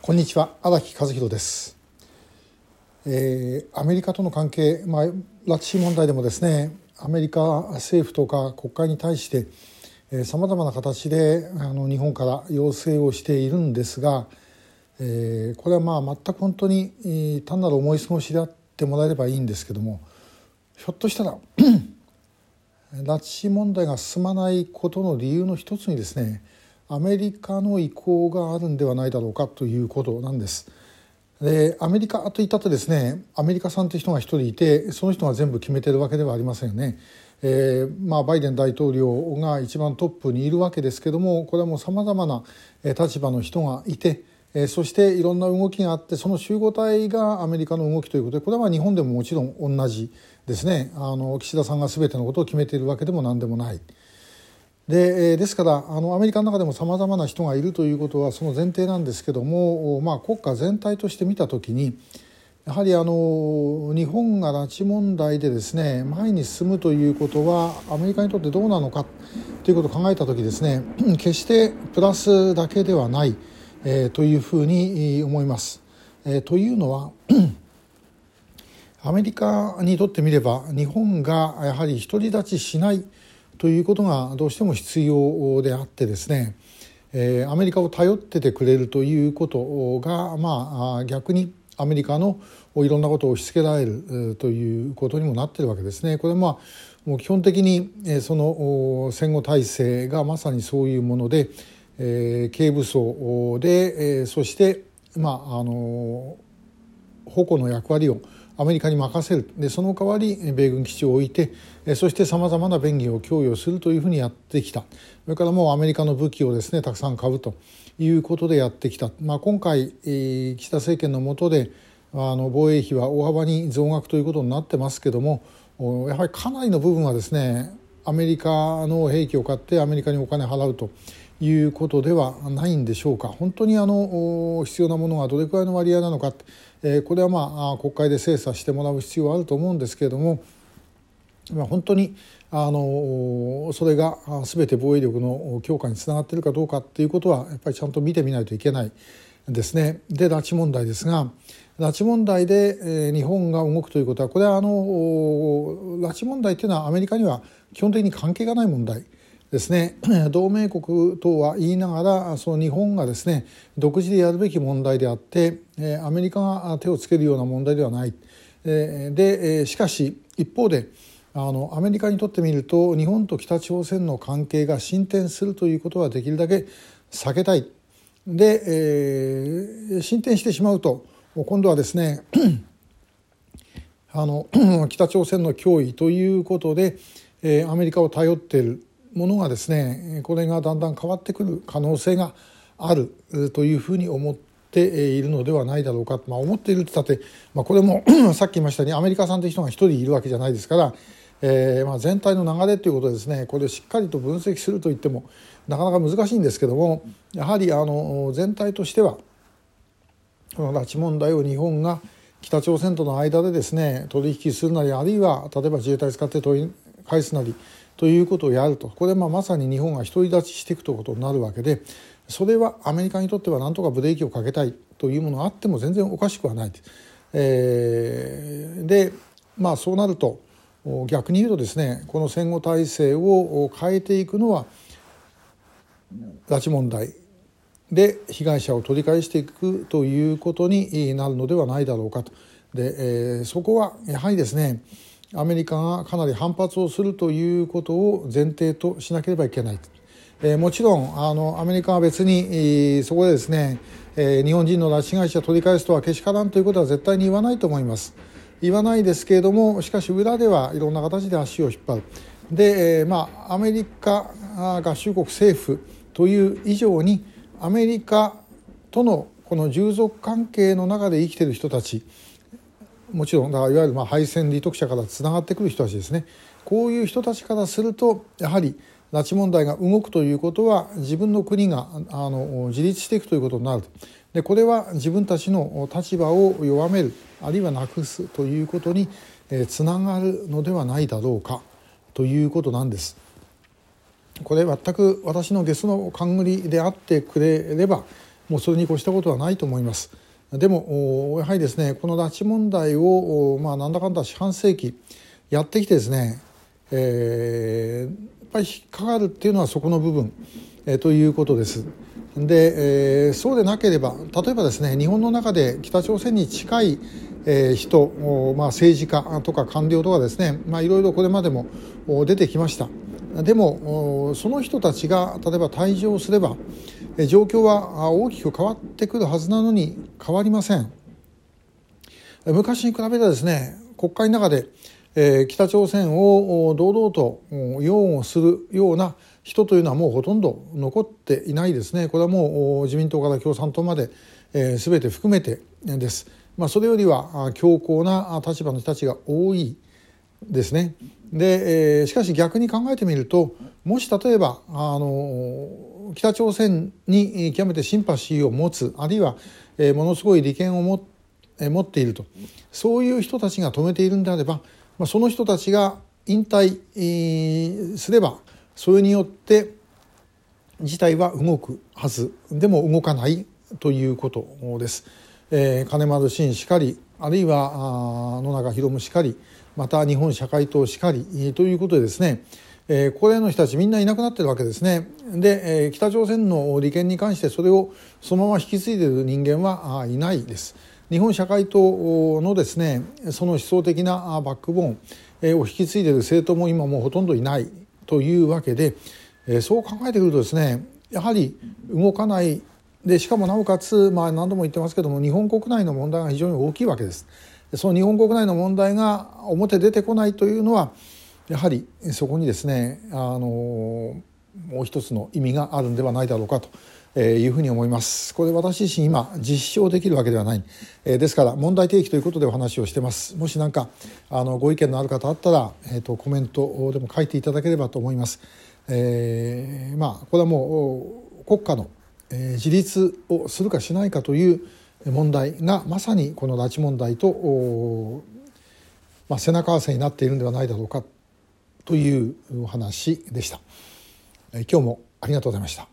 こんにちは荒木和弘です、えーアメリカとの関係、まあ、拉致問題でもですねアメリカ政府とか国会に対してさまざまな形であの日本から要請をしているんですが、えーこれはまあ全く本当に単なる思い過ごしであってもらえればいいんですけどもひょっとしたら 拉致問題が進まないことの理由の一つにですねアメリカの意向があるんではないだろうかということなんです。でアメリカといったってですねアメリカさんという人が一人いてその人が全部決めてるわけではありませんよね。えーまあ、バイデン大統領が一番トップにいるわけですけどもこれはもうさまざまな立場の人がいてえーそしていろんな動きがあってその集合体がアメリカの動きということでこれは日本でももちろん同じですねあの岸田さんが全てのことを決めているわけでも何でもない。でですからあのアメリカの中でもさまざまな人がいるということはその前提なんですけども、まあ、国家全体として見た時にやはりあの日本が拉致問題でですね前に進むということはアメリカにとってどうなのかということを考えた時ですね 決してプラスだけではない、えーというふうに思います。えーというのは アメリカにとってみれば日本がやはり独り立ちしないということがどうしても必要であってですね、えーアメリカを頼っててくれるということが、まあ、逆にアメリカのいろんなことを押し付けられるということにもなってるわけですね。これはまあもう基本的にえーその戦後体制がまさにそういうもので、えー軽武装で、えーそしてまああの矛の役割をアメリカに任せるでその代わり米軍基地を置いてそしてさまざまな便宜を供与するというふうにやってきた。それからもうアメリカの武器をですねたくさん買うということでやってきた、まあ、今回岸田政権の下であの防衛費は大幅に増額ということになってますけどもやはりかなりの部分はですねアメリカの兵器を買ってアメリカにお金払うということではないんでしょうか。本当にあの必要なものがどれくらいの割合なのか、えこれはまあ国会で精査してもらう必要はあると思うんですけれども、まあ、本当にあのそれが全て防衛力の強化につながっているかどうかっていうことはやっぱりちゃんと見てみないといけないですね。で拉致問題ですが拉致問題で、日本が動くということはこれはあの拉致問題というのはアメリカには基本的に関係がない問題ですね 同盟国等は言いながらその日本がですね独自でやるべき問題であってアメリカが手をつけるような問題ではない。でしかし一方であのアメリカにとってみると日本と北朝鮮の関係が進展するということはできるだけ避けたい。で、えー進展してしまうと今度はですね あの 北朝鮮の脅威ということで、えーアメリカを頼っているものがですねこれがだんだん変わってくる可能性があるというふうに思っているのではないだろうか、まあ、思っているって言ったって、まあ、これも さっき言いましたようにアメリカさんという人が一人いるわけじゃないですから、えーまあ、全体の流れということでですねこれをしっかりと分析するといってもなかなか難しいんですけどもやはりあの全体としてはこの拉致問題を日本が北朝鮮との間でですね取引するなりあるいは例えば自衛隊使って問い返すなりということをやると。これはまさに日本が独り立ちしていくということになるわけでそれはアメリカにとっては何とかブレーキをかけたいというものがあっても全然おかしくはない。えーでまあそうなると逆に言うとですねこの戦後体制を変えていくのは拉致問題。で被害者を取り返していくということになるのではないだろうかと。で、えーそこはやはりですねアメリカがかなり反発をするということを前提としなければいけない、えーもちろんあのアメリカは別に、えそこでですね、えー日本人の拉致被害者を取り返すとはけしからんということは絶対に言わないと思います。言わないですけれどもしかし裏ではいろんな形で足を引っ張る。で、えーまあアメリカ合衆国政府という以上にアメリカとのこの従属関係の中で生きている人たちもちろんだからいわゆるまあ敗戦利得者からつながってくる人たちですねこういう人たちからするとやはり拉致問題が動くということは自分の国があの自立していくということになるとでこれは自分たちの立場を弱めるあるいはなくすということにえつながるのではないだろうかということなんです。これ全く私のゲスの勘繰りであってくれれば、もうそれに越したことはないと思います。でもやはりですねこの拉致問題を、まあ、なんだかんだ四半世紀やってきてですね、えー、やっぱり引っかかるっていうのはそこの部分、えー、ということです。で、えー、そうでなければ例えばですね日本の中で北朝鮮に近い、えー、人、まあ、政治家とか官僚とかですね、まあ、いろいろこれまでも出てきましたでもその人たちが例えば退場すれば状況は大きく変わってくるはずなのに変わりません。昔に比べてですね国会の中で北朝鮮を堂々と擁護するような人というのはもうほとんど残っていないですね。これはもう自民党から共産党まで、えー、全て含めてです、まあ、それよりは強硬な立場の人たちが多いですね。で、えー、しかし逆に考えてみるともし例えばあの北朝鮮に極めてシンパシーを持つあるいは、え、ものすごい利権を持持っているとそういう人たちが止めているんであれば、まあ、その人たちが引退すればそれによって事態は動くはずでも動かないということです。え、金丸信しかりあるいは野中宏しかりまた日本社会党しかりということでですね、えー、これの人たちみんないなくなってるわけですね。で、えー、北朝鮮の利権に関してそれをそのまま引き継いでる人間はいないです。日本社会党のですねその思想的なバックボーンを引き継いでる政党も今もうほとんどいないというわけで、えそう考えてくるとですねやはり動かないでしかもなおかつ、まあ、何度も言ってますけども日本国内の問題が非常に大きいわけです。その日本国内の問題が表出てこないというのはやはりそこにですねあのもう一つの意味があるんではないだろうかと。いうふうに思います。これ私自身今実証できるわけではない、えー、ですから問題提起ということでお話をしてます。もし何かあのご意見のある方あったら、えーと、コメントでも書いていただければと思います、えー、まあこれはもう国家の、えー、自立をするかしないかという問題がまさにこの拉致問題と、まあ、背中合わせになっているんではないだろうか。というお話でした。今日もありがとうございました。